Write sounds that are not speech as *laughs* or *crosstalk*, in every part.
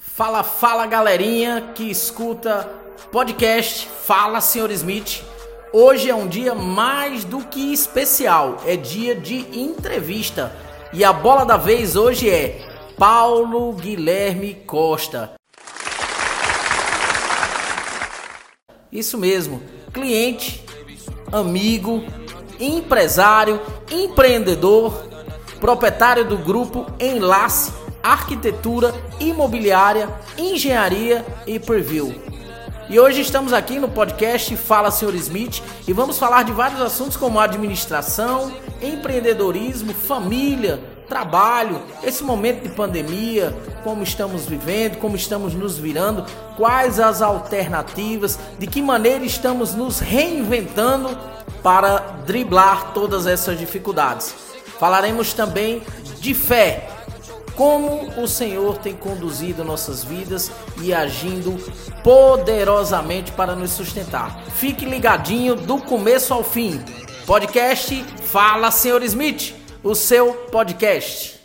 Fala, fala galerinha que escuta podcast Fala Senhor Smith. Hoje é um dia mais do que especial, é dia de entrevista. E a bola da vez hoje é Paulo Guilherme Costa. Isso mesmo, cliente, amigo, empresário, empreendedor, proprietário do grupo Enlace Arquitetura, Imobiliária, Engenharia e Preview. E hoje estamos aqui no podcast Fala Senhor Smith e vamos falar de vários assuntos como administração, empreendedorismo, família, trabalho, esse momento de pandemia, como estamos vivendo, como estamos nos virando, quais as alternativas, de que maneira estamos nos reinventando para driblar todas essas dificuldades. Falaremos também de fé, como o Senhor tem conduzido nossas vidas e agindo poderosamente para nos sustentar. Fique ligadinho do começo ao fim. Podcast Fala Senhor Smith, o seu podcast.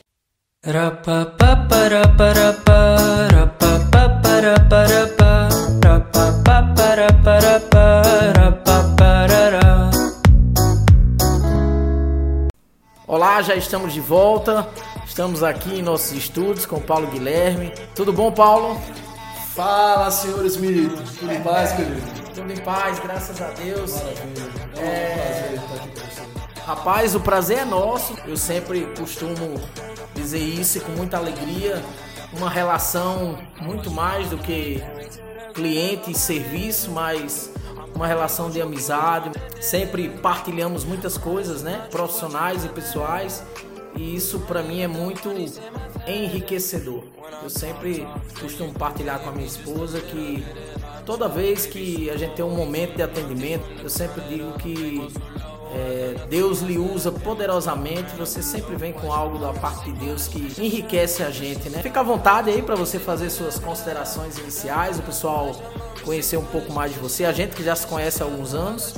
Olá, já estamos de volta. Estamos aqui em nossos estúdios com o Paulo Guilherme. Tudo bom, Paulo? Fala, senhor Smith. Tudo em paz, querido? Tudo em paz, graças a Deus. Maravilha. É um É. prazer estar aqui. Rapaz, o prazer é nosso. Eu sempre costumo dizer isso com muita alegria. Uma relação muito mais do que cliente e serviço, mas uma relação de amizade. Sempre partilhamos muitas coisas, né? Profissionais e pessoais. E isso para mim é muito enriquecedor. Eu sempre costumo partilhar com a minha esposa que toda vez que a gente tem um momento de atendimento, eu sempre digo que é, Deus lhe usa poderosamente, você sempre vem com algo da parte de Deus que enriquece a gente, né? Fica à vontade aí para você fazer suas considerações iniciais, o pessoal conhecer um pouco mais de você, a gente que já se conhece há alguns anos,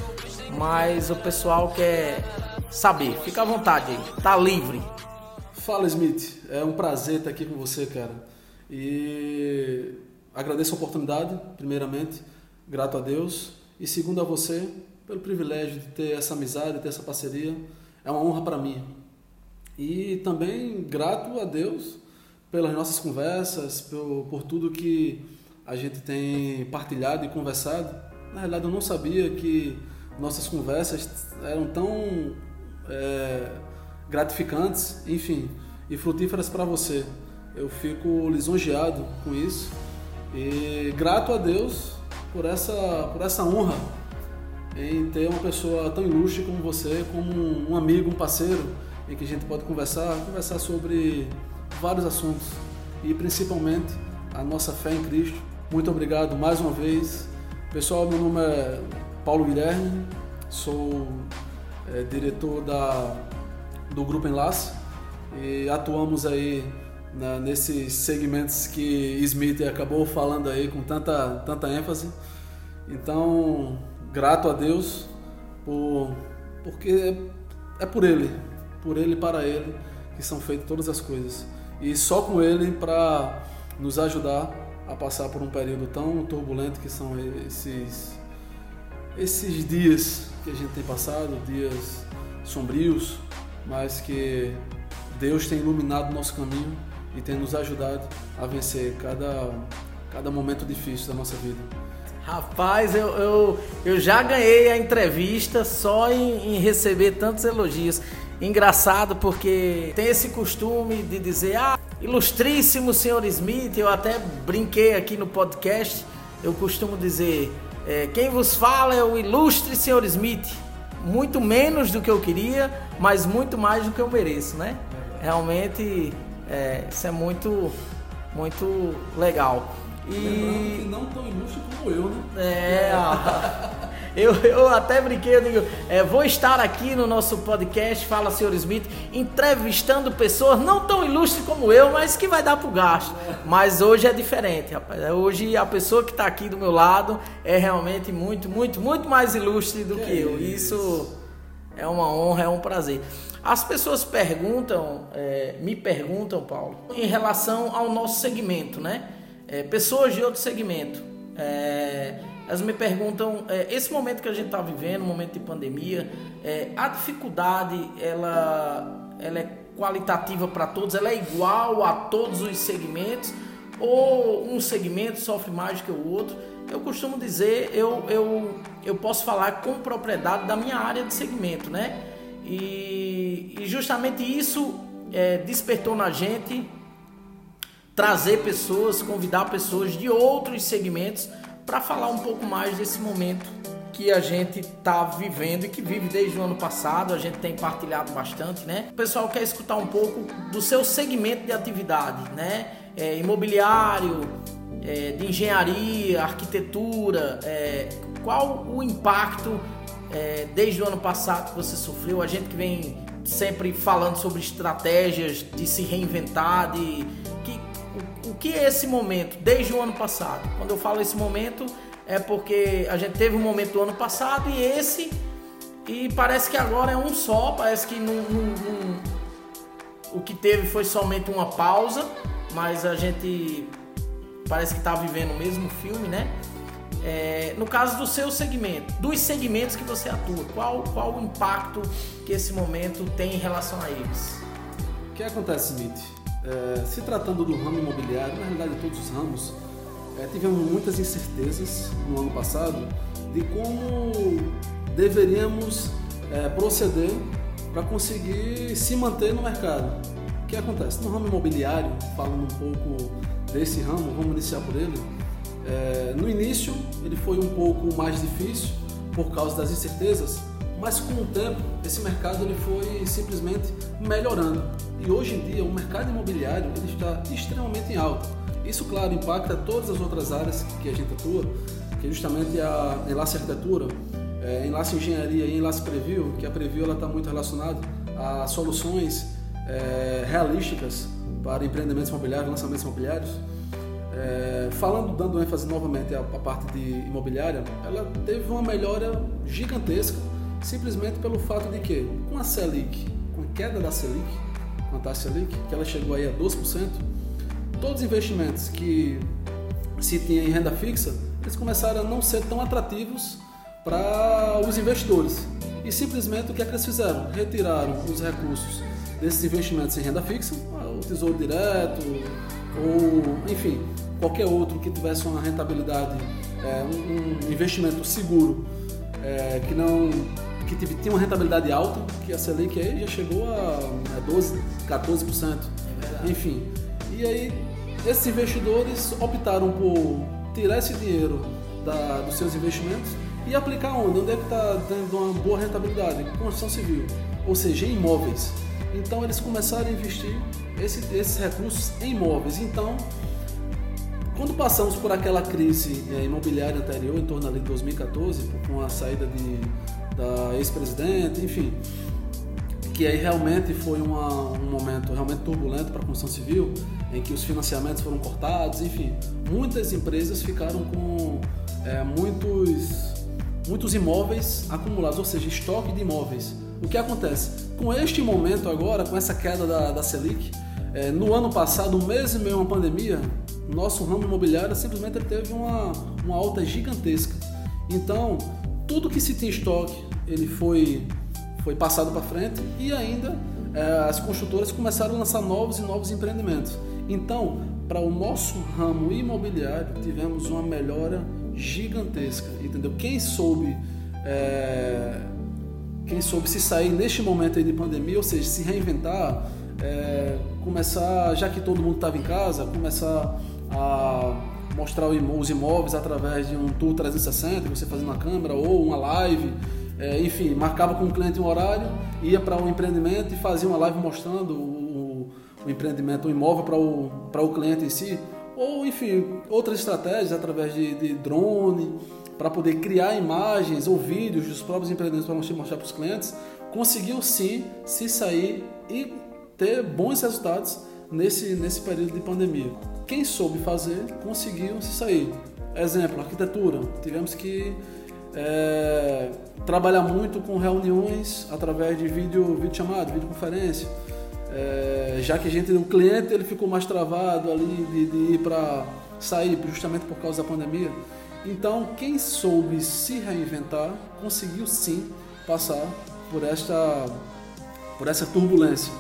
mas o pessoal quer saber. Fica à vontade aí, tá livre. Fala, Smith. É um prazer estar aqui com você, cara. E agradeço a oportunidade, primeiramente, grato a Deus. E segundo a você, pelo privilégio de ter essa amizade, ter essa parceria. É uma honra para mim. E também grato a Deus pelas nossas conversas, por, por tudo que a gente tem partilhado e conversado. Na realidade, eu não sabia que nossas conversas eram tão é, gratificantes, enfim, e frutíferas para você. Eu fico lisonjeado com isso e grato a Deus por essa, por essa honra em ter uma pessoa tão ilustre como você, como um amigo, um parceiro, em que a gente pode conversar, conversar sobre vários assuntos e principalmente a nossa fé em Cristo. Muito obrigado mais uma vez. Pessoal, meu nome é Paulo Guilherme, sou é, diretor da, do Grupo Enlace e atuamos aí na, nesses segmentos que Smith acabou falando aí com tanta, tanta ênfase. Então, grato a Deus por, porque é, é por Ele, por Ele e para Ele que são feitas todas as coisas. E só com Ele para nos ajudar a passar por um período tão turbulento que são esses, esses dias que a gente tem passado, dias sombrios, mas que Deus tem iluminado nosso caminho e tem nos ajudado a vencer cada, cada momento difícil da nossa vida. Rapaz, eu, eu, eu já ganhei a entrevista só em, em receber tantos elogios. Engraçado porque tem esse costume de dizer, ah, ilustríssimo senhor Smith, eu até brinquei aqui no podcast, eu costumo dizer, é, quem vos fala é o ilustre senhor Smith. Muito menos do que eu queria, mas muito mais do que eu mereço, né? Realmente, é, isso é muito, muito legal. Lembrando que E não tão ilustre como eu, né? é, ó. Eu, eu até brinquei, eu digo, é, vou estar aqui no nosso podcast, Fala Senhor Smith, entrevistando pessoas não tão ilustres como eu, mas que vai dar pro gasto. Mas hoje é diferente, rapaz. Hoje a pessoa que está aqui do meu lado é realmente muito, muito, muito mais ilustre do que, que eu. Isso é uma honra, é um prazer. As pessoas perguntam, é, me perguntam, Paulo, em relação ao nosso segmento, né? É, pessoas de outro segmento. É, elas me perguntam, é, esse momento que a gente está vivendo, momento de pandemia, é, a dificuldade, ela, ela é qualitativa para todos? Ela é igual a todos os segmentos? Ou um segmento sofre mais que o outro? Eu costumo dizer, eu, eu, eu posso falar com propriedade da minha área de segmento, né? E, e justamente isso é, despertou na gente trazer pessoas, convidar pessoas de outros segmentos para falar um pouco mais desse momento que a gente está vivendo e que vive desde o ano passado, a gente tem partilhado bastante, né? O pessoal quer escutar um pouco do seu segmento de atividade, né? É, imobiliário, é, de engenharia, arquitetura, é, qual o impacto é, desde o ano passado que você sofreu? A gente que vem sempre falando sobre estratégias de se reinventar, de o, que é esse momento desde o ano passado? Quando eu falo esse momento é porque a gente teve um momento do ano passado e esse e parece que agora é um só, parece que num, num, num, o que teve foi somente uma pausa, mas a gente parece que está vivendo o mesmo filme, né? É, no caso do seu segmento, dos segmentos que você atua, qual, qual o impacto que esse momento tem em relação a eles? O que acontece, Smith? É, se tratando do ramo imobiliário, na realidade todos os ramos, é, tivemos muitas incertezas no ano passado de como deveríamos é, proceder para conseguir se manter no mercado. O que acontece? No ramo imobiliário, falando um pouco desse ramo, vamos iniciar por ele. É, no início, ele foi um pouco mais difícil por causa das incertezas, mas com o tempo, esse mercado ele foi simplesmente melhorando. E hoje em dia, o mercado imobiliário ele está extremamente em alta. Isso, claro, impacta todas as outras áreas que a gente atua, que é justamente a enlace arquitetura, é, enlace engenharia e enlace preview, que a preview está muito relacionada a soluções é, realísticas para empreendimentos imobiliários, lançamentos imobiliários. É, falando, dando ênfase novamente à, parte de imobiliária, ela teve uma melhora gigantesca, simplesmente pelo fato de que, com a Selic, com a queda da Selic, com a taxa Selic, que ela chegou aí a 12%, todos os investimentos que se tinha em renda fixa, eles começaram a não ser tão atrativos para os investidores. E simplesmente o que é que eles fizeram? Retiraram os recursos desses investimentos em renda fixa, o Tesouro Direto, ou enfim, qualquer outro que tivesse uma rentabilidade, é, um, um, investimento seguro, é, que não que tinha uma rentabilidade alta, que a Selic aí já chegou a, a 12, 14%. É enfim. E aí esses investidores optaram por tirar esse dinheiro da, dos seus investimentos e aplicar onde? Onde é que está tendo uma boa rentabilidade? Construção civil, ou seja, em imóveis. Então eles começaram a investir esse, esses recursos em imóveis. Então, quando passamos por aquela crise é, imobiliária anterior, em torno ali de 2014, com a saída de, da ex-presidente, enfim, que aí realmente foi uma, um momento realmente turbulento para a construção civil, em que os financiamentos foram cortados, enfim, muitas empresas ficaram com é, muitos, muitos imóveis acumulados, ou seja, estoque de imóveis. O que acontece? Com este momento agora, com essa queda da, da Selic, é, no ano passado, mês e meio uma pandemia, nosso ramo imobiliário simplesmente teve uma, uma alta gigantesca. Então, tudo que se tinha estoque, ele foi foi passado para frente e ainda é, as construtoras começaram a lançar novos e novos empreendimentos. Então, para o nosso ramo imobiliário, tivemos uma melhora gigantesca, entendeu? Quem soube, é, quem soube se sair neste momento de pandemia, ou seja, se reinventar, é, começar, já que todo mundo estava em casa, começar a mostrar os imóveis através de um tour 360, você fazendo uma câmera ou uma live é, enfim, marcava com o cliente um horário, ia para um empreendimento e fazia uma live mostrando o, o empreendimento, o imóvel para o, o cliente em si. Ou, enfim, outras estratégias através de, de drone, para poder criar imagens ou vídeos dos próprios empreendedores para mostrar para os clientes, conseguiu sim se sair e ter bons resultados nesse, nesse período de pandemia. Quem soube fazer conseguiu se sair. Exemplo, arquitetura. Tivemos que é, trabalhar muito com reuniões através de vídeo, vídeo chamado, videoconferência. É, já que a gente, o cliente ele ficou mais travado ali de, de ir para sair justamente por causa da pandemia. Então, quem soube se reinventar conseguiu sim passar por esta, por essa turbulência.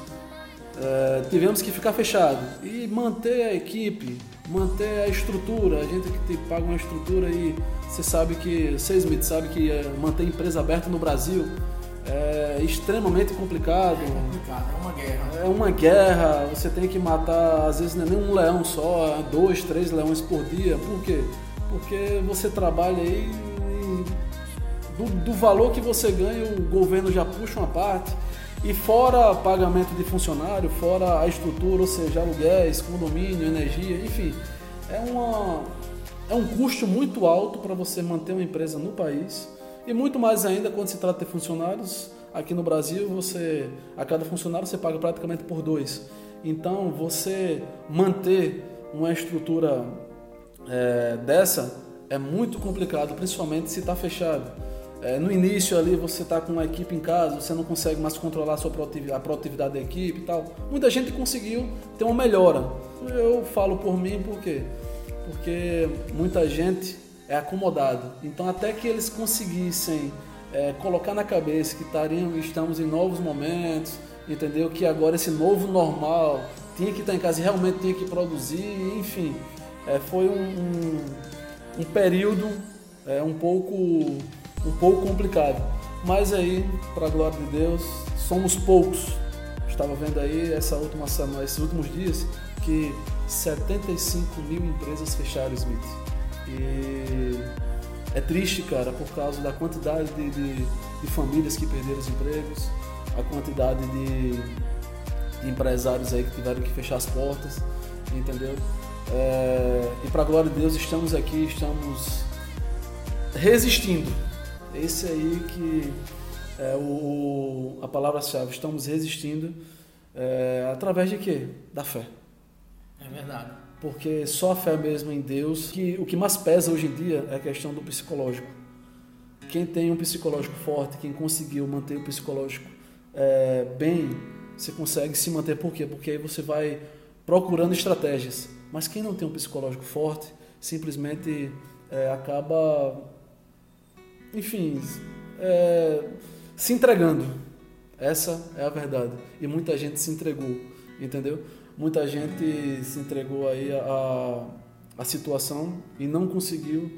É, tivemos que ficar fechado e manter a equipe, manter a estrutura. A gente que paga uma estrutura aí, você sabe que, você Smith sabe que é, manter empresa aberta no Brasil é extremamente complicado. É complicado, é uma guerra. É uma guerra, você tem que matar, às vezes não é nem um leão só, é dois, três leões por dia. Por quê? Porque você trabalha aí e do, do valor que você ganha, o governo já puxa uma parte. E fora pagamento de funcionário, fora a estrutura, ou seja, aluguéis, condomínio, energia, enfim, é, uma, é um custo muito alto para você manter uma empresa no país e muito mais ainda quando se trata de funcionários. Aqui no Brasil, você a cada funcionário você paga praticamente por dois. Então, você manter uma estrutura é, dessa é muito complicado, principalmente se está fechado. É, no início ali você está com uma equipe em casa, você não consegue mais controlar a, sua produtividade, a produtividade da equipe e tal. Muita gente conseguiu ter uma melhora. Eu falo por mim por quê? Porque muita gente é acomodado. Então, até que eles conseguissem é, colocar na cabeça que estariam, estamos em novos momentos, entendeu? Que agora esse novo normal tinha que estar em casa e realmente tinha que produzir, enfim. É, foi um, um, um período é, um pouco um pouco complicado. Mas aí, para a glória de Deus, somos poucos. Estava vendo aí essa última semana, esses últimos dias que 75 mil empresas fecharam Smith. E é triste, cara, por causa da quantidade de, de, de famílias que perderam os empregos, a quantidade de, de, empresários aí que tiveram que fechar as portas, entendeu? É, e para glória de Deus, estamos aqui, estamos resistindo. Esse aí que é o, a palavra-chave, estamos resistindo é, através de quê? Da fé. É verdade porque só a fé mesmo em Deus, que o que mais pesa hoje em dia é a questão do psicológico. Quem tem um psicológico forte, quem conseguiu manter o psicológico é, bem, você consegue se manter. Por quê? Porque aí você vai procurando estratégias. Mas quem não tem um psicológico forte, simplesmente é, acaba, enfim, é, se entregando. Essa é a verdade. E muita gente se entregou, entendeu? muita gente se entregou aí a, a situação e não conseguiu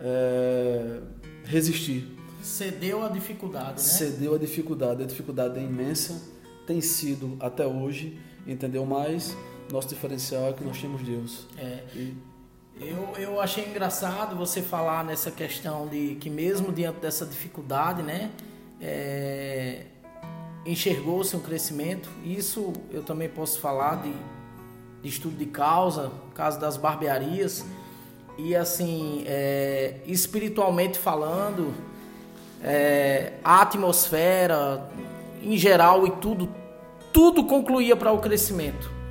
é, resistir. Cedeu a dificuldade, né? Cedeu a dificuldade. A dificuldade é imensa, tem sido até hoje, entendeu? Mas nosso diferencial é que nós temos Deus. É. E... Eu, eu achei engraçado você falar nessa questão de que mesmo diante dessa dificuldade, né? É, enxergou-se um crescimento. Isso eu também posso falar de, de estudo de causa, caso das barbearias. E assim, é, espiritualmente falando, é, a atmosfera em geral e tudo, tudo concluía para o crescimento.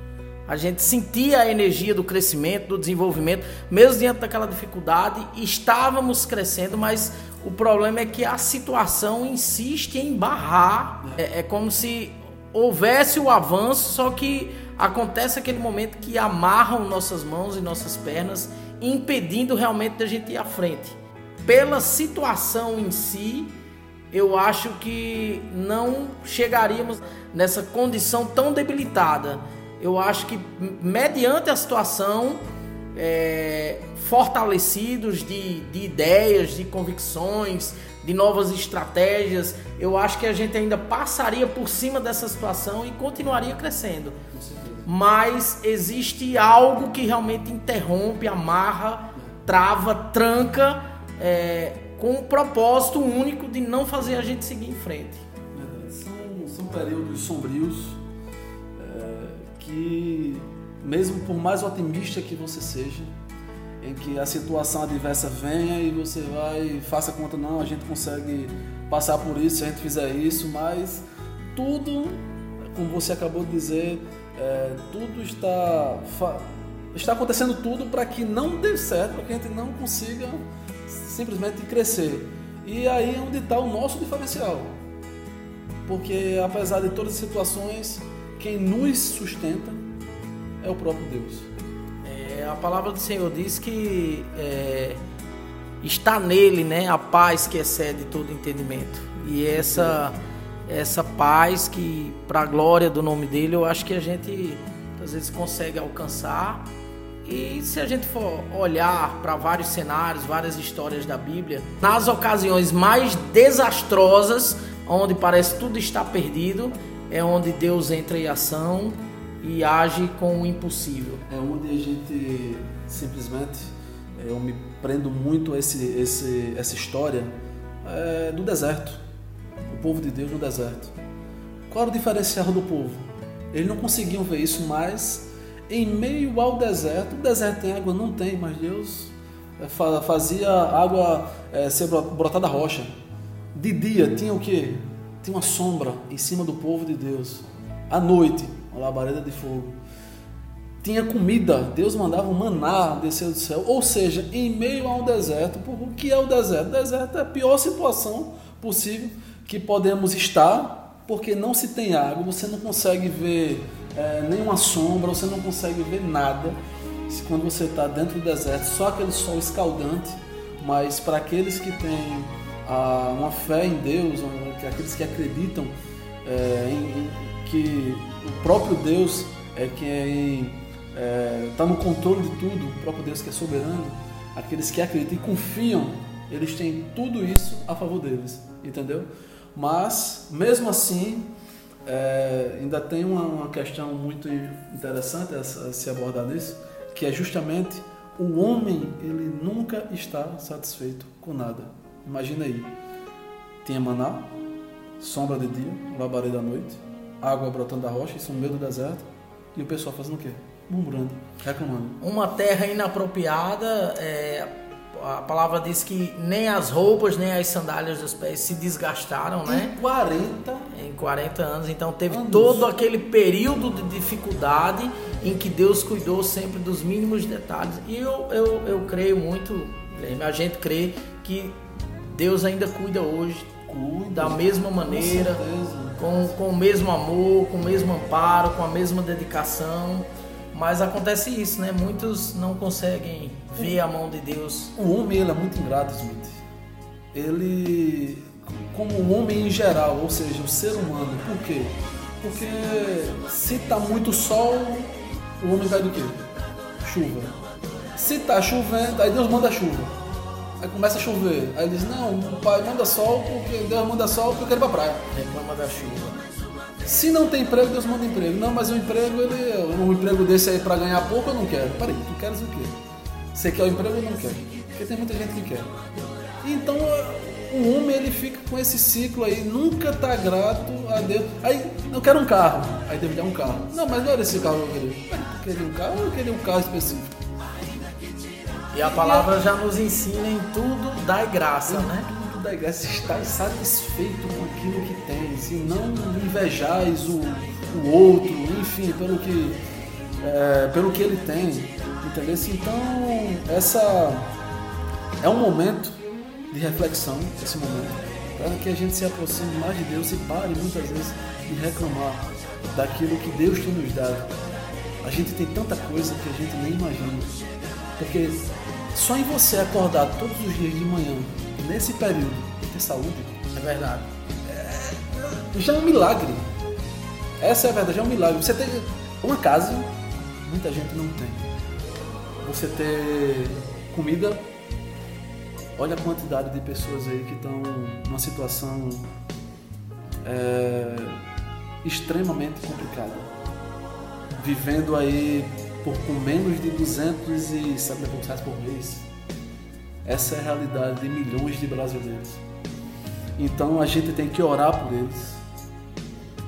A gente sentia a energia do crescimento, do desenvolvimento, mesmo diante daquela dificuldade, estávamos crescendo, mas o problema é que a situação insiste em barrar. É, é como se houvesse o avanço, só que acontece aquele momento que amarram nossas mãos e nossas pernas, impedindo realmente da gente ir à frente. Pela situação em si, eu acho que não chegaríamos nessa condição tão debilitada. Eu acho que mediante a situação é, fortalecidos de, de ideias, de convicções, de novas estratégias, eu acho que a gente ainda passaria por cima dessa situação e continuaria crescendo. Mas existe algo que realmente interrompe, amarra, trava, tranca, é, com o propósito único de não fazer a gente seguir em frente. São, são períodos sombrios é, que mesmo por mais otimista que você seja, em que a situação adversa venha e você vai faça conta não, a gente consegue passar por isso se a gente fizer isso, mas tudo, como você acabou de dizer, é, tudo está está acontecendo tudo para que não dê certo, para que a gente não consiga simplesmente crescer. E aí é onde está o nosso diferencial. Porque apesar de todas as situações, quem nos sustenta é o próprio Deus. É, a palavra do Senhor diz que é, está nele né, a paz que excede todo entendimento. E essa, essa paz que, para a glória do nome dele, eu acho que a gente às vezes consegue alcançar. E se a gente for olhar para vários cenários, várias histórias da Bíblia, nas ocasiões mais desastrosas, onde parece tudo está perdido, é onde Deus entra em ação e age com o impossível. É onde a gente simplesmente, é, eu me prendo muito a esse, esse, essa história é, do deserto. O povo de Deus no deserto. Qual era o diferencial do povo? Eles não conseguiam ver isso, mas em meio ao deserto, o deserto tem água? Não tem, mas Deus é, fazia água é, ser brotada da rocha. De dia tinha o que? Tinha uma sombra em cima do povo de Deus. À noite uma labareda de fogo. Tinha comida, Deus mandava um maná descer do céu. Ou seja, em meio a um deserto, o que é o deserto? O deserto é a pior situação possível que podemos estar, porque não se tem água, você não consegue ver é, nenhuma sombra, você não consegue ver nada. Quando você está dentro do deserto, só aquele sol escaldante, mas para aqueles que têm ah, uma fé em Deus, aqueles que acreditam é, em, que o próprio Deus é quem está é, tá no controle de tudo, o próprio Deus que é soberano, aqueles que acreditam e confiam, eles têm tudo isso a favor deles, entendeu? Mas, mesmo assim, é, ainda tem uma, uma, questão muito interessante a, a se abordar nisso, que é justamente o homem, ele nunca está satisfeito com nada. Imagina aí, tinha maná, sombra de dia, labareda à noite, água brotando da rocha, isso no meio do deserto, e o pessoal fazendo o quê? Murmurando, reclamando. Uma terra inapropriada, é, a palavra diz que nem as roupas, nem as sandálias dos pés se desgastaram, né? Em 40? Em 40 anos. Então teve anos. todo aquele período de dificuldade em que Deus cuidou sempre dos mínimos detalhes. E eu, eu, eu creio muito, a gente crê que Deus ainda cuida hoje cuida, da mesma maneira, com, com o mesmo amor, com o mesmo amparo, com a mesma dedicação. Mas acontece isso, né? Muitos não conseguem ver a mão de Deus. O homem ele é muito ingrato, Smith. Ele, como o homem em geral, ou seja, o ser humano. Por quê? Porque se tá muito sol, o homem vai do quê? Chuva. Se tá chovendo, aí Deus manda chuva. Aí começa a chover. Aí ele diz, não, o pai manda sol porque Deus manda sol porque eu quero ir pra praia. Reclama da chuva. Se não tem emprego, Deus manda emprego. Não, mas o emprego, ele, um emprego desse aí para ganhar pouco, eu não quero. Peraí, tu queres o quê? Você quer o emprego ou não quer? Porque tem muita gente que quer. Então, o homem ele fica com esse ciclo aí, nunca tá grato a Deus. Aí, eu quero um carro. Aí Deus dá um carro. Não, mas não era esse carro que eu queria. Tu queria um carro ou eu queria um carro específico? E a palavra já nos ensina em tudo dai graça, em né? Tudo dai graça, estar satisfeito com aquilo que tens e não invejais o, o outro, enfim, pelo que, é, pelo que ele tem, entendeu? Então, essa é um momento de reflexão, esse momento, para que a gente se aproxime mais de Deus e pare muitas vezes de reclamar daquilo que Deus tem nos dado. A gente tem tanta coisa que a gente nem imagina. Porque só em você acordar todos os dias de manhã, nesse período, e ter saúde, é verdade. É, já é um milagre. Essa é a verdade, já é um milagre. Você ter uma casa, muita gente não tem. Você ter comida, olha a quantidade de pessoas aí que estão numa situação é, extremamente complicada. Vivendo aí por com menos de 270 reais por mês. Essa é a realidade de milhões de brasileiros. Então a gente tem que orar por eles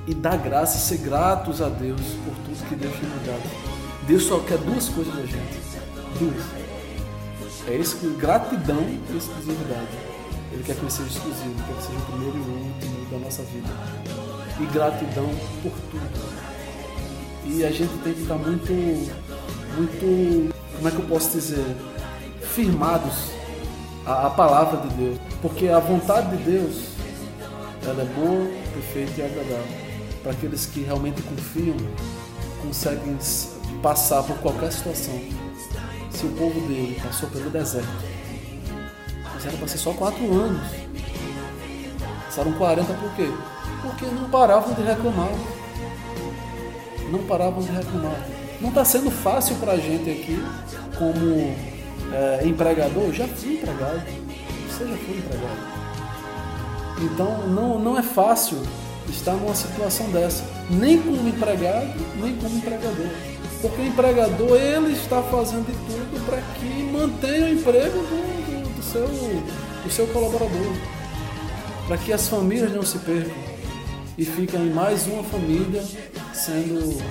e dar graça ser gratos a Deus por tudo que Deus tem nos dado. Deus só quer duas coisas da gente. Duas. É isso que gratidão e exclusividade. Ele quer que seja exclusivo, quer que seja o primeiro e o último da nossa vida. E gratidão por tudo. E a gente tem que estar muito, muito, como é que eu posso dizer, firmados à palavra de Deus. Porque a vontade de Deus, ela é boa, perfeita e agradável. Para aqueles que realmente confiam, conseguem passar por qualquer situação. Se o povo dele passou pelo deserto, mas era para ser só quatro anos. Passaram 40 por quê? Porque não paravam de reclamar. Não paravam de reclamar. Não está sendo fácil para a gente aqui, como é, empregador. Já fui empregado. Você já foi empregado. Então não, não é fácil estar numa situação dessa, nem como empregado, nem como empregador. Porque o empregador ele está fazendo de tudo para que mantenha o emprego do, do, do, seu, do seu colaborador, para que as famílias não se percam e fiquem mais uma família sendo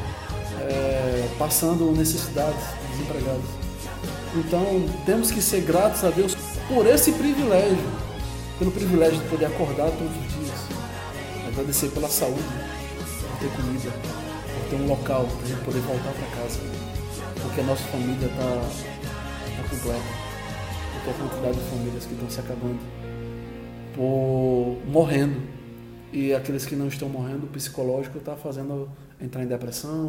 é, passando necessidades desempregados. Então temos que ser gratos a Deus por esse privilégio, pelo privilégio de poder acordar todos os dias, agradecer pela saúde, por ter comida, por ter um local para a gente poder voltar para casa, porque a nossa família está tá completa, porque a quantidade de famílias que estão se acabando, por morrendo e aqueles que não estão morrendo, o psicológico está fazendo entrar em depressão,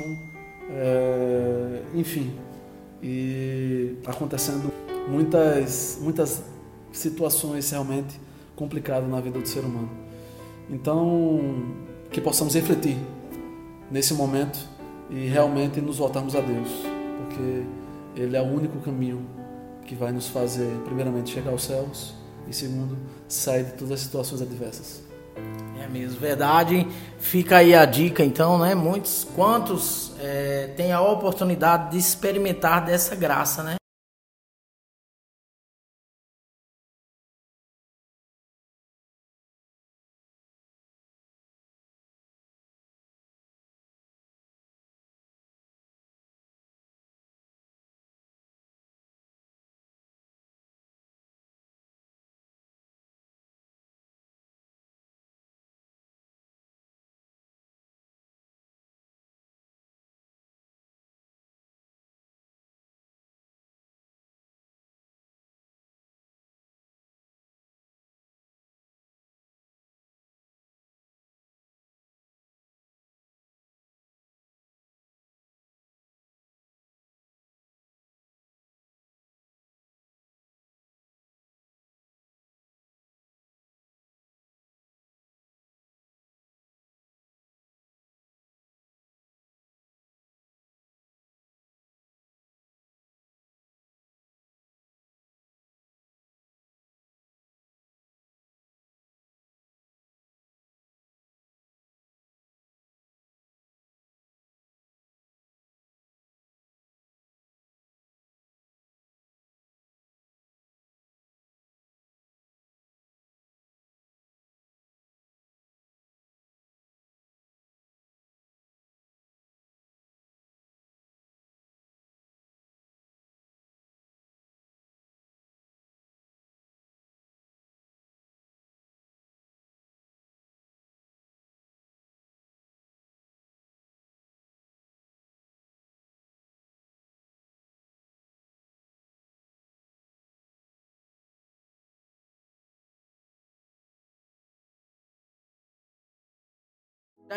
é, enfim, e acontecendo muitas, muitas situações realmente complicadas na vida do ser humano. Então, que possamos refletir nesse momento e realmente nos voltarmos a Deus, porque Ele é o único caminho que vai nos fazer, primeiramente, chegar aos céus e, segundo, sair de todas as situações adversas. É mesmo, verdade. Fica aí a dica, então, né? Muitos, quantos é, têm a oportunidade de experimentar dessa graça, né?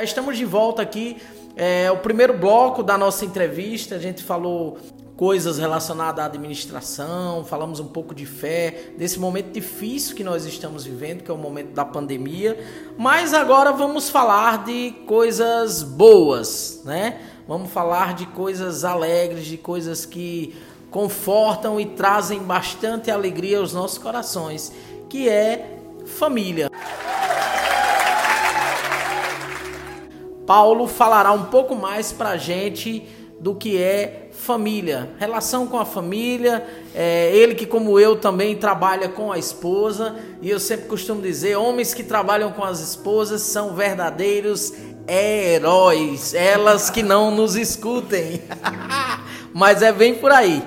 Estamos de volta aqui. É o primeiro bloco da nossa entrevista. A gente falou coisas relacionadas à administração, falamos um pouco de fé, desse momento difícil que nós estamos vivendo, que é o momento da pandemia. Mas agora vamos falar de coisas boas, né? Vamos falar de coisas alegres, de coisas que confortam e trazem bastante alegria aos nossos corações, que é família. Paulo falará um pouco mais para a gente do que é família, relação com a família. É, ele que, como eu, também trabalha com a esposa, e eu sempre costumo dizer: homens que trabalham com as esposas são verdadeiros heróis, elas que não nos escutem, *laughs* mas é bem por aí.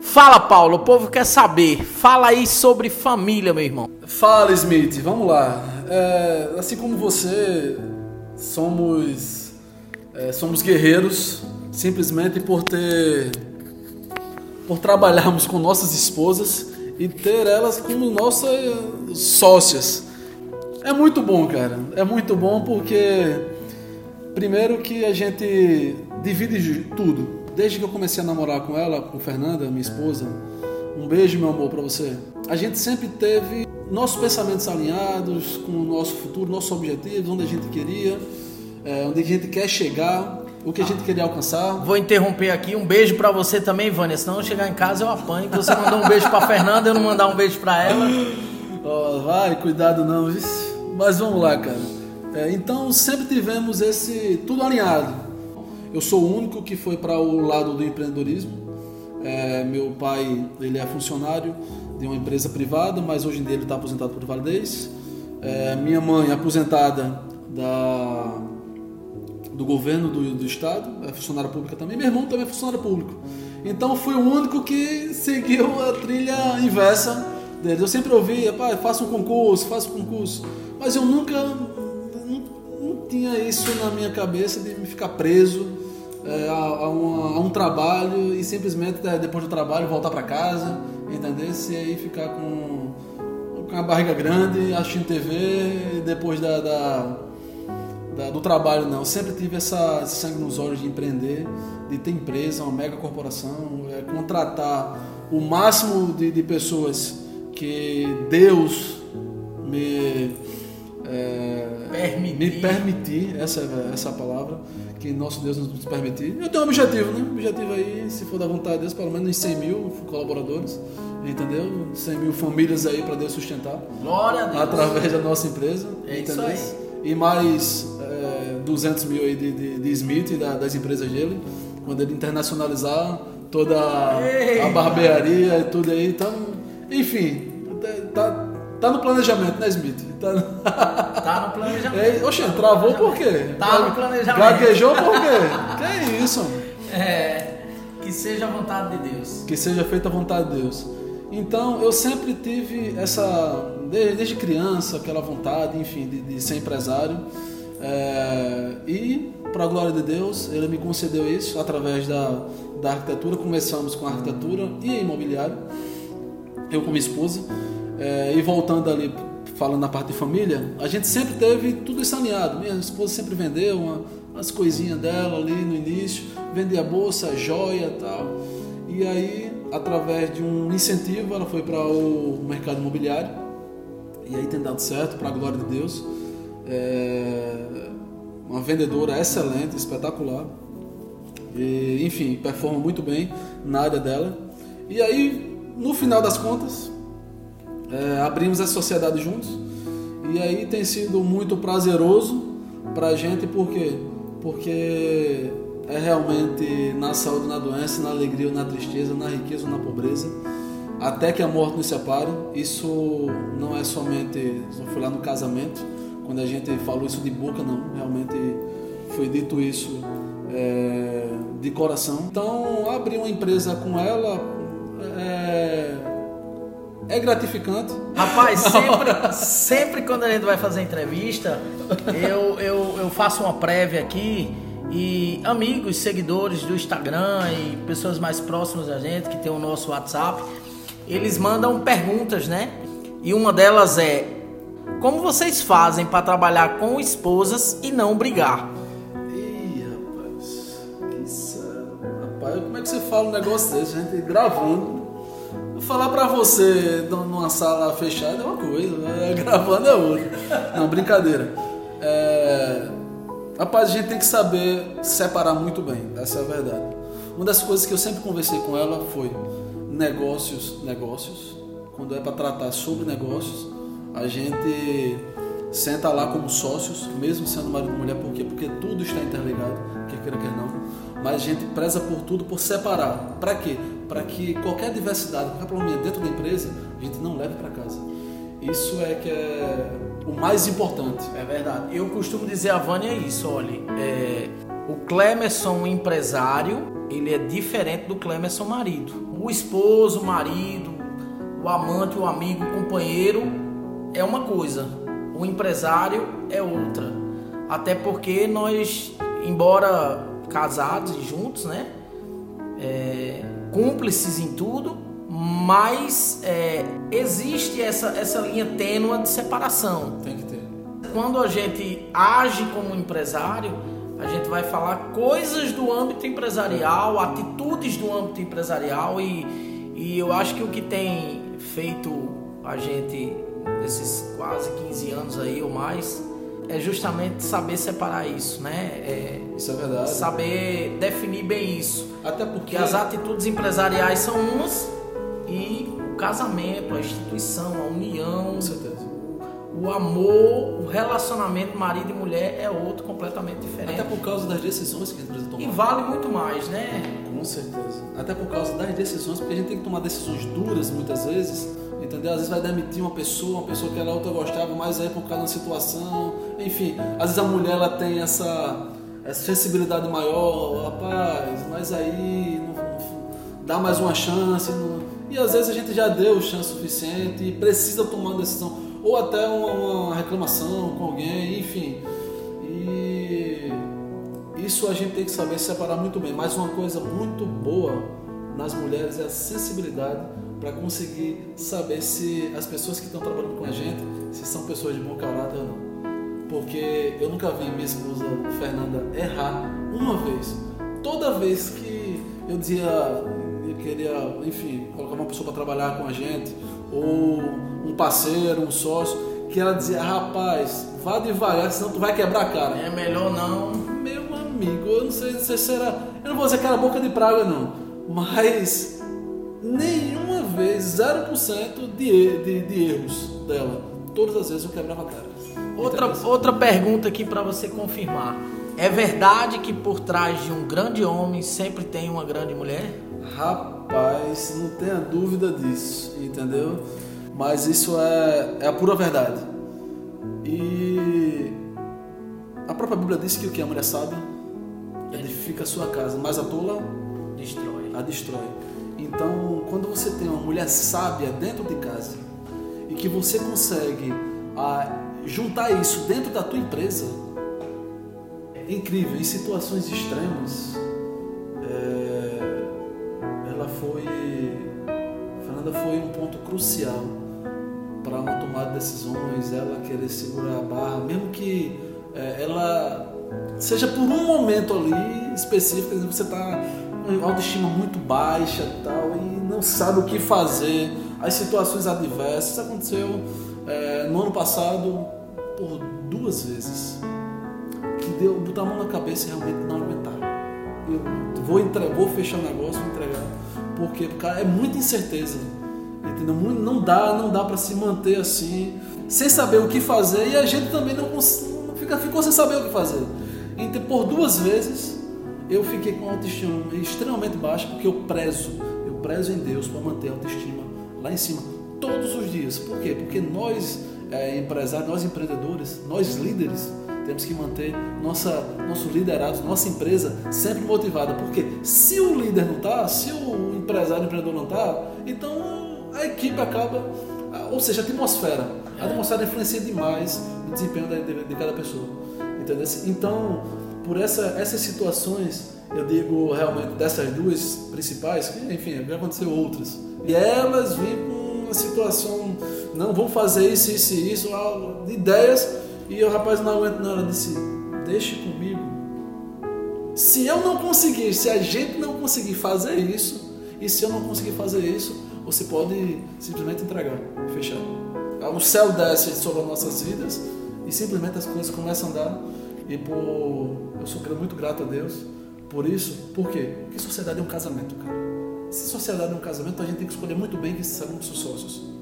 fala, Paulo, o povo quer saber. Fala aí sobre família, meu irmão. Fala, Smith, vamos lá. É, assim como você, somos, é, somos guerreiros, simplesmente por ter. por trabalharmos com nossas esposas e ter elas como nossas sócias. É muito bom, cara. É muito bom porque, primeiro, que a gente divide tudo. Desde que eu comecei a namorar com ela, com Fernanda, minha esposa, um beijo, meu amor, para você. A gente sempre teve nossos pensamentos alinhados com o nosso futuro, nossos objetivos, onde a gente queria, é, onde a gente quer chegar, o que a gente queria alcançar. Vou interromper aqui. Um beijo para você também, Vânia. Senão eu chegar em casa eu apanho. Que você mandou um beijo para Fernanda, eu não mandar um beijo para ela. Oh, vai, cuidado não. Mas vamos lá, cara. É, então sempre tivemos esse tudo alinhado. Eu sou o único que foi para o lado do empreendedorismo. É, meu pai ele é funcionário de uma empresa privada, mas hoje em dia ele está aposentado por validez. É, minha mãe aposentada da, do governo do, do estado, é funcionária pública também. Meu irmão também é funcionário público. Então fui o único que seguiu a trilha inversa deles. Eu sempre ouvia, pai, faça um concurso, faça um concurso. Mas eu nunca não, não tinha isso na minha cabeça de me ficar preso é, a, a, um, a, um, trabalho e simplesmente é, depois do trabalho voltar para casa, entender? Se aí ficar com, com a barriga grande, assistindo TV depois da, da, da, do trabalho, não. Eu sempre tive essa, esse sangue nos olhos de empreender, de ter empresa, uma mega corporação, é, contratar o máximo de, de pessoas que Deus me, é, permitir. me permitir, essa, essa palavra, que nosso Deus nos permitir. Eu tenho um objetivo, né? objetivo aí, se for da vontade de Deus, pelo menos 100 mil colaboradores, entendeu? 100 mil famílias aí para Deus sustentar. Glória a Deus. Através da nossa empresa. É entendeu? isso aí. E mais é, 200 mil aí de, de, de Smith, da, das empresas dele, quando ele internacionalizar toda Ei, a barbearia e tudo aí. Então, enfim, tá, Tá no planejamento, né, Smith? Tá, tá no planejamento. *laughs* É, oxe, travou por quê? Tá no planejamento. Gaguejou por quê? *laughs* que é isso? É, que seja a vontade de Deus. Que seja feita a vontade de Deus. Então, eu sempre tive essa, desde criança, aquela vontade, enfim, de, de ser empresário. É, e, para a glória de Deus, ele me concedeu isso através da, da arquitetura. Começamos com a arquitetura e imobiliário. Eu com minha esposa. É, e voltando ali, falando na parte de família, a gente sempre teve tudo isso alinhado. Minha esposa sempre vendeu uma, coisinhas dela ali no início, vendia bolsa, joia tal. E aí, através de um incentivo, ela foi para o mercado imobiliário. E aí tem dado certo, para a glória de Deus. É uma vendedora excelente, espetacular. E, enfim, performa muito bem na área dela. E aí, no final das contas, é, abrimos a sociedade juntos e aí tem sido muito prazeroso para a gente, por quê? Porque é realmente na saúde, na doença, na alegria ou na tristeza, na riqueza ou na pobreza, até que a morte nos separe. Isso não é somente, não foi lá no casamento, quando a gente falou isso de boca, não, realmente foi dito isso é, de coração. Então, abrir uma empresa com ela é, é gratificante. Rapaz, *laughs* sempre, sempre quando a gente vai fazer entrevista, eu, eu, eu faço uma prévia aqui e amigos, seguidores do Instagram e pessoas mais próximas da gente que tem o nosso WhatsApp, eles mandam perguntas, né? E uma delas é: Como vocês fazem para trabalhar com esposas e não brigar? Ih, rapaz, que sério. Rapaz, como é que você fala um negócio desse, gente? Gravando. Falar pra você numa sala fechada é uma coisa, né? *laughs* gravando é outra. Não, brincadeira. É... Rapaz, a gente tem que saber separar muito bem, essa é a verdade. Uma das coisas que eu sempre conversei com ela foi negócios, negócios. Quando é para tratar sobre negócios, a gente senta lá como sócios, mesmo sendo marido e mulher, por quê? Porque tudo está interligado, quer queira, quer não. Mas a gente preza por tudo, por separar. Para quê? Para que qualquer diversidade, qualquer problema dentro da empresa, a gente não leve para casa. Isso é que é o mais importante. É verdade. Eu costumo dizer a Vânia isso, olha, é, o Clemerson empresário, ele é diferente do Clemerson marido. O o esposo, o marido, o amante, o amigo, o companheiro é uma coisa, o empresário é outra. Até porque nós, embora casados e juntos, né? É, cúmplices em tudo, mas é, existe essa, essa linha tênua de separação. Tem que ter. Quando a gente age como empresário, a gente vai falar coisas do âmbito empresarial, atitudes do âmbito empresarial e, e eu acho que o que tem feito a gente nesses quase 15 anos aí ou mais é justamente saber separar isso, né? É Isso é verdade. saber definir bem isso. Até porque Porque as atitudes empresariais são umas e o casamento, a instituição, a união, Com certeza. o amor, o relacionamento marido e mulher é outro completamente diferente. Até por causa das decisões que a empresa toma. E vale muito mais, né? Com certeza. Até por causa das decisões, porque a gente tem que tomar decisões duras muitas vezes, entendeu? Às vezes vai demitir uma pessoa, uma pessoa que ela outra gostava, mas aí por causa da situação, enfim. Às vezes a mulher ela tem essa, essa sensibilidade maior, rapaz, mas aí não, não- dá mais uma chance. não- e às vezes a gente já deu chance suficiente e precisa tomar uma decisão, ou até uma, uma reclamação com alguém, enfim. E isso a gente tem que saber separar muito bem. Mas uma coisa muito boa nas mulheres é a sensibilidade para conseguir saber se as pessoas que estão trabalhando com a gente se são pessoas de bom caráter ou não. Porque eu nunca vi minha esposa Fernanda errar uma vez. Toda vez que eu dizia, eu queria, enfim, colocar uma pessoa para trabalhar com a gente, ou um parceiro, um sócio, que ela dizia, rapaz, vá devagar, senão tu vai quebrar a cara. É melhor não. Meu amigo, eu não sei, não sei se era. Eu não vou dizer que era boca de praga, não. Mas nenhuma vez, 0% de, de, de erros dela. Todas as vezes eu quebrava a cara. Outra, outra pergunta aqui para você confirmar. É verdade que por trás de um grande homem sempre tem uma grande mulher? Rapaz, não tenha dúvida disso, entendeu? Mas isso é, é a pura verdade. E a própria Bíblia diz que o que a mulher sábia edifica a sua casa, mas a tola Destrói. a destrói. Então, quando você tem uma mulher sábia dentro de casa e que você consegue ah, juntar isso dentro da tua empresa, é incrível. Em situações extremas, é, ela foi, Fernanda foi um ponto crucial para uma tomada de decisões, ela querer segurar a barra, mesmo que é, ela seja por um momento ali específico, você está com autoestima muito baixa tal, e não sabe o que fazer, as situações adversas, isso aconteceu é, no ano passado por duas vezes, que deu, botar a mão na cabeça e realmente não aguentar. Eu vou, entre, vou fechar o negócio, vou entregar, porque cara, é muita incerteza. Entendeu? Não dá, não dá para se manter assim, sem saber o que fazer, e a gente também não fica, ficou sem saber o que fazer. Então, por duas vezes, eu fiquei com a autoestima extremamente baixa, porque eu prezo, eu prezo em Deus para manter a autoestima lá em cima, todos os dias. Por quê? Porque nós, é, empresários, nós empreendedores, nós líderes, temos que manter nossa, nosso liderado, nossa empresa sempre motivada. Porque se o líder não está, se o empresário, o empreendedor não está, então a equipe acaba, ou seja, a atmosfera. A atmosfera influencia demais no desempenho de, de- de cada pessoa. Entendeu? Então, por essa, essas situações, eu digo realmente dessas duas principais, que, enfim, já aconteceu outras. E elas vêm com uma situação, não, vamos fazer isso, isso e isso, de ideias, e o rapaz não aguenta ela disse, deixe comigo. Se eu não conseguir, se a gente não conseguir fazer isso, e se eu não conseguir fazer isso, você pode simplesmente entregar, fechar. O céu desce sobre as nossas vidas e simplesmente as coisas começam a andar. E por eu sou muito grato a Deus por isso. Por quê? Porque sociedade é um casamento, cara. Se sociedade é um casamento, a gente tem que escolher muito bem quem serão os sócios.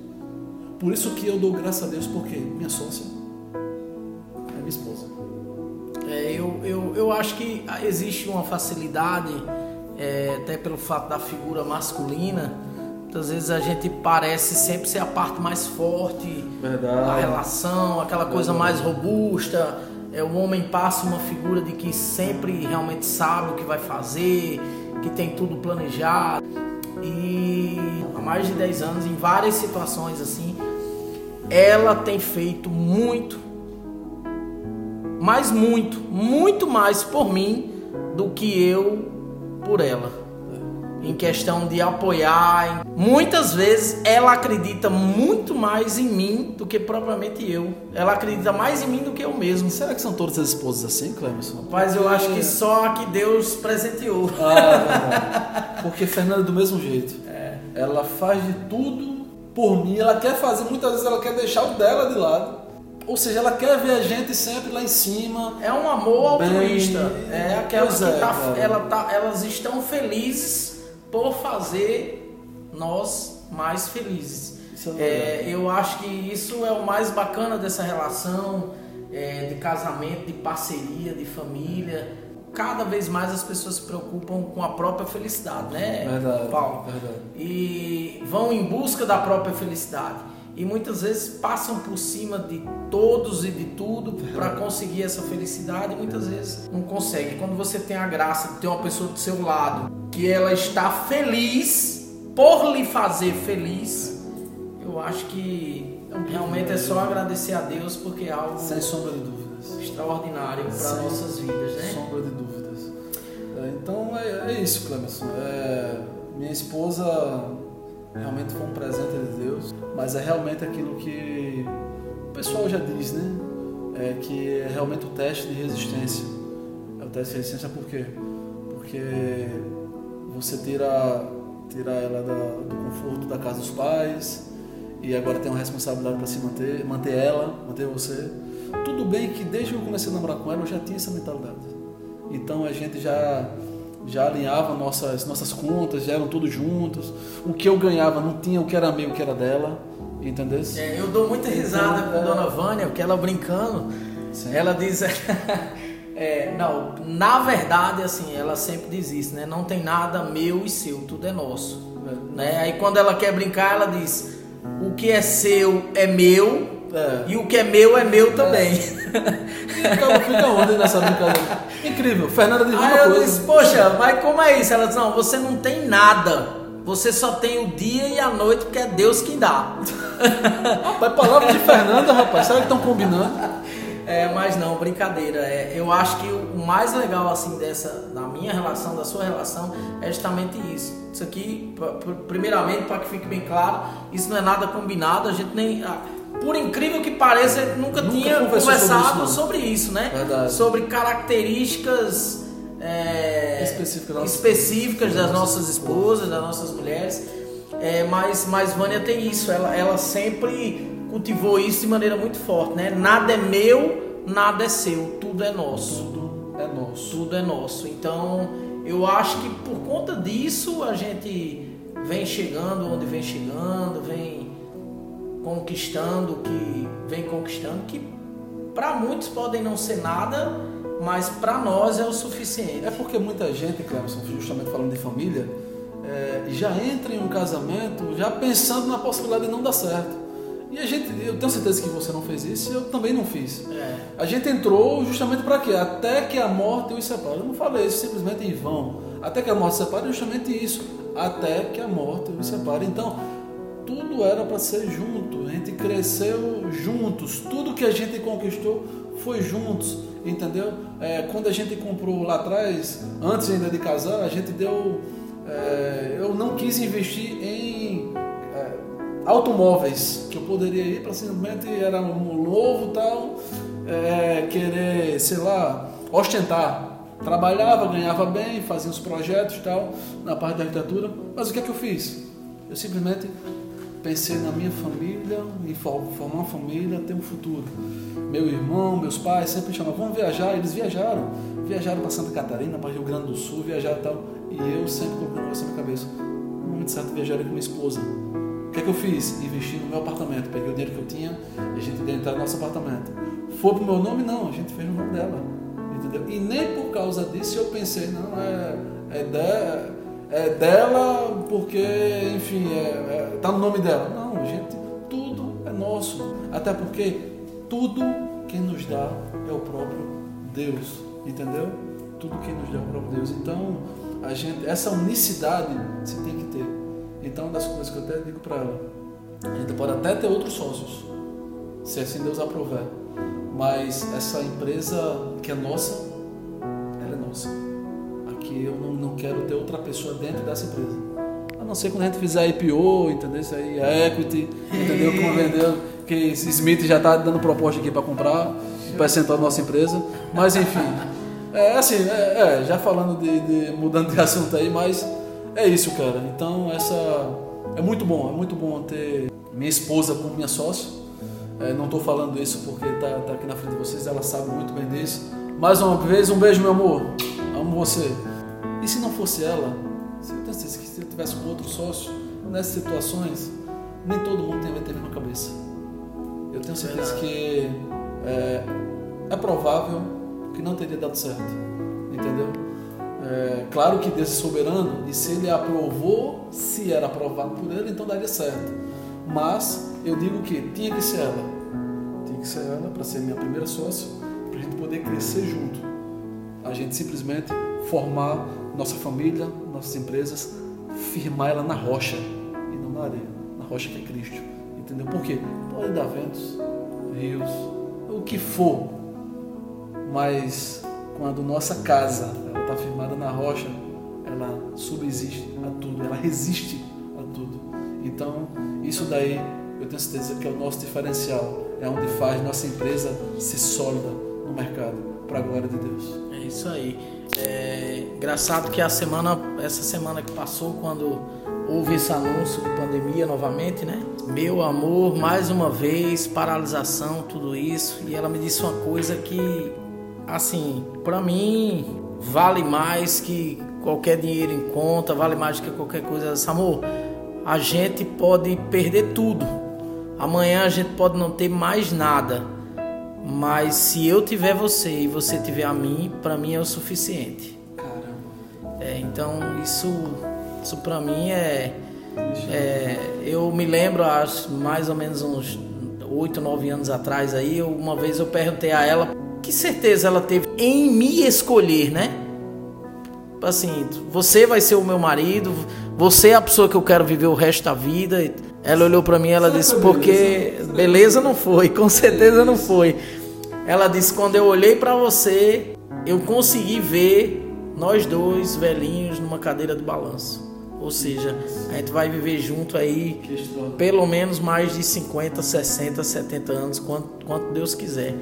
Por isso que eu dou graças a Deus, porque minha sócia é minha esposa. É, eu, eu, eu acho que existe uma facilidade, é, até pelo fato da figura masculina, muitas vezes a gente parece sempre ser a parte mais forte Verdade. da relação, aquela coisa mais robusta. É, o homem passa uma figura de que sempre realmente sabe o que vai fazer, que tem tudo planejado. E mais de 10 anos, em várias situações assim, ela tem feito muito, mas muito, muito mais por mim do que eu por ela em questão de apoiar. Muitas vezes ela acredita muito mais em mim do que propriamente eu. Ela acredita mais em mim do que eu mesmo. Será que são todas as esposas assim, Clemerson? Rapaz, eu acho que só a que Deus presenteou. Ah, *laughs* Porque Fernanda é do mesmo jeito. É. Ela faz de tudo por mim. Ela quer fazer, muitas vezes ela quer deixar o dela de lado. Ou seja, ela quer ver a gente sempre lá em cima. É um amor altruísta. é aquelas que é, tá, ela tá, elas estão felizes por fazer nós mais felizes. É, eu acho que isso é o mais bacana dessa relação é, de casamento, de parceria, de família. Cada vez mais as pessoas se preocupam com a própria felicidade, né, verdade, Paulo? Verdade. E vão em busca da própria felicidade e muitas vezes passam por cima de todos e de tudo para conseguir essa felicidade e muitas vezes não consegue. Quando você tem a graça de ter uma pessoa do seu lado que ela está feliz por lhe fazer feliz, eu acho que realmente é só agradecer a Deus porque é algo sem sombra de dúvidas extraordinário para nossas vidas, né? Sombra de dúvidas. É, então é, é isso, Clemerson. É, minha esposa realmente foi um presente de Deus, mas é realmente aquilo que o pessoal já diz, né? É que é realmente o teste de resistência. É o teste de resistência por quê? Porque você tira, tira ela da, do conforto da casa dos pais e agora tem uma responsabilidade para se manter, manter ela, manter você. Tudo bem que desde que eu comecei a namorar com ela eu já tinha essa mentalidade. Então a gente já já alinhava nossas, nossas contas, já eram todos juntos. O que eu ganhava não tinha o que era meu, o que era dela. Entendeu? É, eu dou muita risada então, com a é... Dona Vânia, porque ela brincando, Sim. ela diz. *laughs* é, não, na verdade, assim, ela sempre diz isso, né? Não tem nada meu e seu, tudo é nosso. É. Né? Aí quando ela quer brincar, ela diz: o que é seu é meu é. e o que é meu é meu também. Fica, fica onde nessa brincadeira? Incrível. Fernanda diz uma coisa. Disse, Poxa, mas como é isso? Ela disse, não, você não tem nada. Você só tem o dia e a noite, porque é Deus quem dá. rapaz, palavra de Fernanda, rapaz. Será que estão combinando? É, mas não, brincadeira. É, eu acho que o mais legal assim dessa, da minha relação, da sua relação, é justamente isso. Isso aqui, primeiramente, para que fique bem claro, isso não é nada combinado. A gente nem por incrível que pareça, ele nunca, nunca tinha conversado sobre isso, sobre isso, né? Verdade. Sobre características é, específicas, específicas das nossas esposas, das nossas mulheres. É, mas, mas Vânia tem isso, ela, ela sempre cultivou isso de maneira muito forte, né? Nada é meu, nada é seu, tudo é nosso. Tudo é nosso. Tudo é nosso. Então, eu acho que por conta disso a gente vem chegando onde vem chegando, vem conquistando que vem conquistando, que para muitos podem não ser nada, mas para nós é o suficiente. É porque muita gente, Clemson, justamente falando de família, é, já entra em um casamento já pensando na possibilidade de não dar certo. E a gente, eu tenho certeza que você não fez isso eu também não fiz. É. A gente entrou justamente para quê? Até que a morte os separe. Eu não falei isso simplesmente em vão. Até que a morte separe justamente isso. Até que a morte os separe. Então, tudo era para ser junto, a gente cresceu juntos, tudo que a gente conquistou foi juntos, entendeu? É, quando a gente comprou lá atrás, antes ainda de casar, a gente deu. É, eu não quis investir em é, automóveis, que eu poderia ir para simplesmente era um novo tal, é, querer, sei lá, ostentar. Trabalhava, ganhava bem, fazia os projetos tal, na parte da arquitetura, mas o que é que eu fiz? Eu simplesmente pensei na minha família, em formar uma família, ter um futuro. Meu irmão, meus pais sempre chamavam, vamos viajar, eles viajaram. Viajaram para Santa Catarina, para Rio Grande do Sul, viajaram e tal. E eu sempre coloquei um negócio na minha cabeça. No momento certo, viajaria com minha esposa. O que é que eu fiz? Investi no meu apartamento. Peguei o dinheiro que eu tinha e a gente deu entrar no nosso apartamento. Foi pro meu nome? Não, a gente fez no nome dela. Entendeu? E nem por causa disso eu pensei, não, é, é, de, é dela porque, enfim, é, é, tá no nome dela. Não, gente, tudo é nosso. Até porque tudo quem nos dá é o próprio Deus, entendeu? Tudo quem nos dá é o próprio Deus. Então, a gente, essa unicidade você tem que ter, Então, uma das coisas que eu até digo para ela, a gente pode até ter outros sócios, se assim Deus aprover. Mas essa empresa que é nossa, ela é nossa. Aqui eu não, não quero ter outra pessoa dentro dessa empresa. A não ser quando a gente fizer IPO, entendeu? Isso aí, é equity, entendeu? Como vendeu, que Smith já está dando proposta aqui para comprar o percentual da nossa empresa. Mas enfim, é assim, é, é já falando de, de, mudando de assunto aí, mas é isso, cara. Então essa é muito bom, é muito bom ter minha esposa como minha sócia. É, não estou falando isso porque tá, tá aqui na frente de vocês, ela sabe muito bem disso. Mais uma vez, um beijo, meu amor. Amo você. E se não fosse ela, se eu, se eu tivesse com outro sócio, nessas situações, nem todo mundo tem a na cabeça. Eu tenho certeza que é, é provável que não teria dado certo. Entendeu? É, claro que Deus é soberano e se ele aprovou, se era aprovado por ele, então daria certo. Mas eu digo que tinha que ser ela. Tinha que ser ela para ser minha primeira sócia, para a gente poder crescer junto. A gente simplesmente formar nossa família, nossas empresas, firmar ela na rocha e não na areia. Na rocha que é Cristo. Entendeu? Por quê? Pode dar ventos, rios, o que for. Mas quando nossa casa está firmada na rocha, ela subsiste a tudo, ela resiste a tudo. Então, isso daí eu tenho certeza que é o nosso diferencial, é onde faz nossa empresa ser sólida no mercado, para a glória de Deus. É isso aí. É engraçado que a semana, essa semana que passou, quando houve esse anúncio de pandemia novamente, né? Meu amor, mais uma vez, paralisação, tudo isso. E ela me disse uma coisa que, assim, para mim, vale mais que qualquer dinheiro em conta, vale mais que qualquer coisa. Amor, a gente pode perder tudo. Amanhã a gente pode não ter mais nada. Mas se eu tiver você e você tiver a mim, para mim é o suficiente. Caramba. É, então isso, isso para mim é, é, Eu me lembro, há mais ou menos uns 8, 9 anos atrás aí, uma vez eu perguntei a ela que certeza ela teve em me escolher, né? assim, você vai ser o meu marido, você é a pessoa que eu quero viver o resto da vida. Ela olhou para mim, ela disse, porque beleza não foi, com certeza não foi. Ela disse, quando eu olhei para você, eu consegui ver nós dois velhinhos numa cadeira de balanço. Ou seja, a gente vai viver junto aí pelo menos mais de 50, 60, 70 anos, quanto, quanto Deus quiser.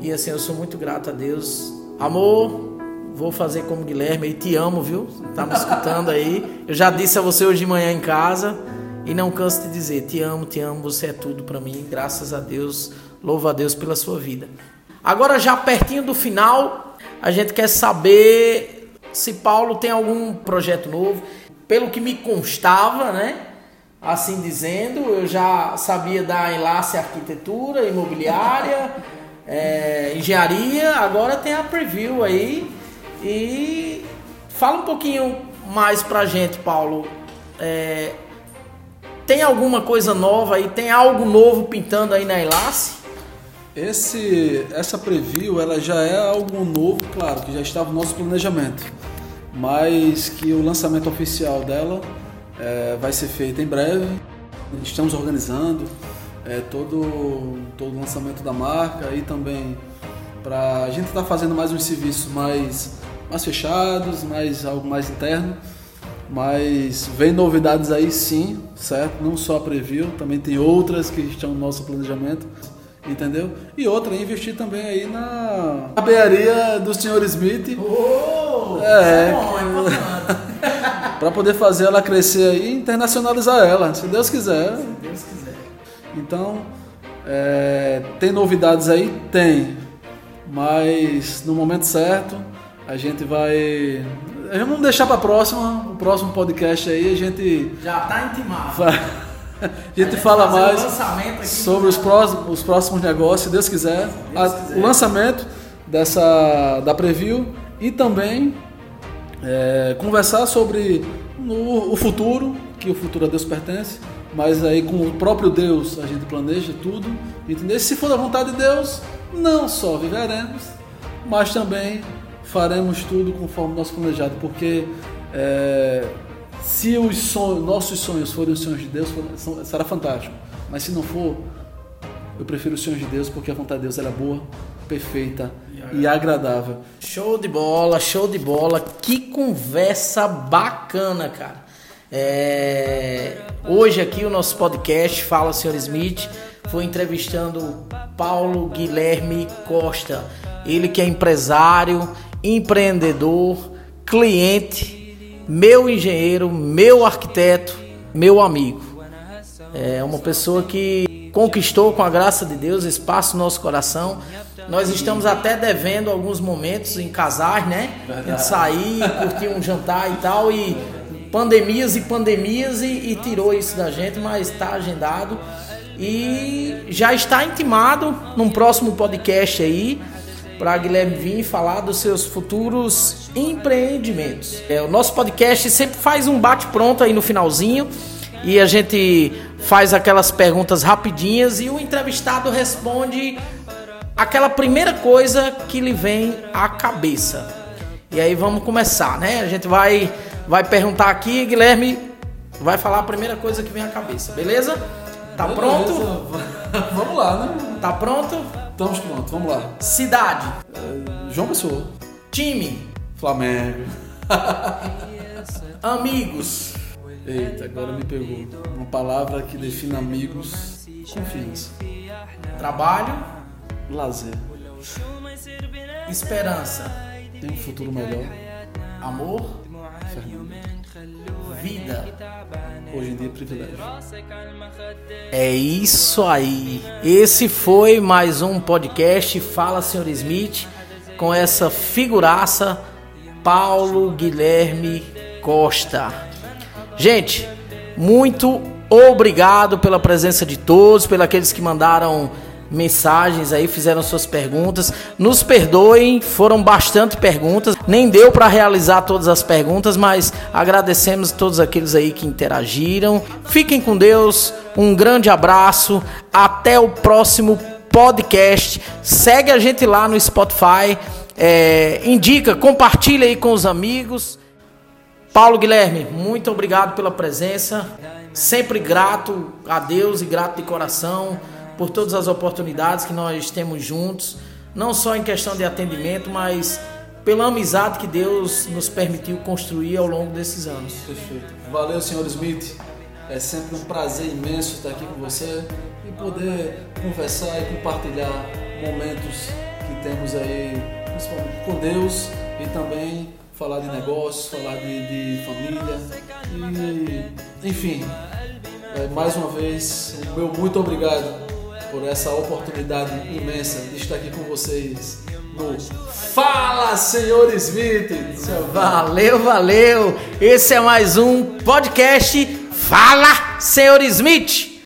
E assim, eu sou muito grato a Deus. Amor, Vou fazer como Guilherme e te amo, viu? Tá me escutando aí. Eu já disse a você hoje de manhã em casa e não canso de dizer: te amo, te amo, você é tudo para mim. Graças a Deus, louvo a Deus pela sua vida. Agora, já pertinho do final, a gente quer saber se Paulo tem algum projeto novo. Pelo que me constava, né? Assim dizendo, eu já sabia da Enlace Arquitetura, Imobiliária, *laughs* é, Engenharia, agora tem a Preview aí e fala um pouquinho mais pra gente, Paulo. É, tem alguma coisa nova aí? Tem algo novo pintando aí na Elace? Esse, essa preview ela já é algo novo, claro, que já estava no nosso planejamento, mas que o lançamento oficial dela é, vai ser feito em breve. Estamos organizando é, todo, todo o lançamento da marca e também para a gente estar tá fazendo mais um serviço mais mais fechados, mais algo mais interno. Mas vem novidades aí sim, certo? Não só a Preview, também tem outras que estão no nosso planejamento, entendeu? E outra, investir também aí na barbearia do Sr. Smith. Oh, é, é bom, é para *laughs* poder fazer ela crescer aí e internacionalizar ela, se Deus quiser. Se Deus quiser. Então, é, tem novidades aí? Tem. Mas no momento certo, a gente vai. Vamos deixar para próxima, o próximo podcast aí a gente. Já tá intimado. *laughs* a gente fala mais sobre os próximos, os próximos negócios, se Deus quiser. Se Deus quiser. o lançamento dessa da preview e também é, conversar sobre o, o futuro, que o futuro a Deus pertence, mas aí com o próprio Deus a gente planeja tudo, entendeu? Se for da vontade de Deus, não só viveremos, mas também faremos tudo conforme nosso planejado, porque é, Se os sonhos, nossos sonhos forem os sonhos de Deus, será fantástico. Mas se não for, eu prefiro os sonhos de Deus porque a vontade de Deus é boa, perfeita e agradável. Show de bola, show de bola. Que conversa bacana, cara. É... Hoje aqui o nosso podcast Fala Senhor Smith foi entrevistando Paulo Guilherme Costa. Ele que é empresário, empreendedor, cliente, meu engenheiro, meu arquiteto, meu amigo. É uma pessoa que conquistou com a graça de Deus espaço no nosso coração. Nós estamos até devendo alguns momentos em casais, né? Verdade. Sair, curtir um jantar e tal. E pandemias e pandemias e, e tirou isso da gente, mas está agendado. E já está intimado num próximo podcast aí para Guilherme vir falar dos seus futuros empreendimentos. É, o nosso podcast sempre faz um bate-pronto aí no finalzinho e a gente faz aquelas perguntas rapidinhas e o entrevistado responde aquela primeira coisa que lhe vem à cabeça. E aí vamos começar, né? A gente vai vai perguntar aqui, Guilherme vai falar a primeira coisa que vem à cabeça, beleza? Tá beleza. pronto? *laughs* vamos lá, né? Tá pronto? Estamos prontos, vamos lá. Cidade. É, João Pessoa. Time. Flamengo. *laughs* Amigos. Eita, agora me pegou. Uma palavra que define amigos, confiança. Trabalho. Lazer. Esperança. Tem um futuro melhor. Amor. Fernando. Vida. Hoje em dia é privilégio. É isso aí. Esse foi mais um podcast Fala Senhor Smith com essa figuraça Paulo Guilherme Costa. Gente, muito obrigado pela presença de todos, pelos aqueles que mandaram mensagens aí, fizeram suas perguntas. Nos perdoem, foram bastante perguntas. Nem deu para realizar todas as perguntas, mas agradecemos todos aqueles aí que interagiram. Fiquem com Deus. Um grande abraço. Até o próximo podcast. Segue a gente lá no Spotify. É, indica, compartilha aí com os amigos. Paulo Guilherme, muito obrigado pela presença. Sempre grato a Deus e grato de coração por todas as oportunidades que nós temos juntos, não só em questão de atendimento, mas pela amizade que Deus nos permitiu construir ao longo desses anos. Perfeito. Valeu, senhor Smith. É sempre um prazer imenso estar aqui com você e poder conversar e compartilhar momentos que temos aí, principalmente com Deus e também falar de negócios, falar de, de família. E, enfim, é, mais uma vez, meu muito obrigado por essa oportunidade imensa de estar aqui com vocês no Fala Senhor Smith. Valeu, valeu. Esse é mais um podcast Fala Senhor Smith.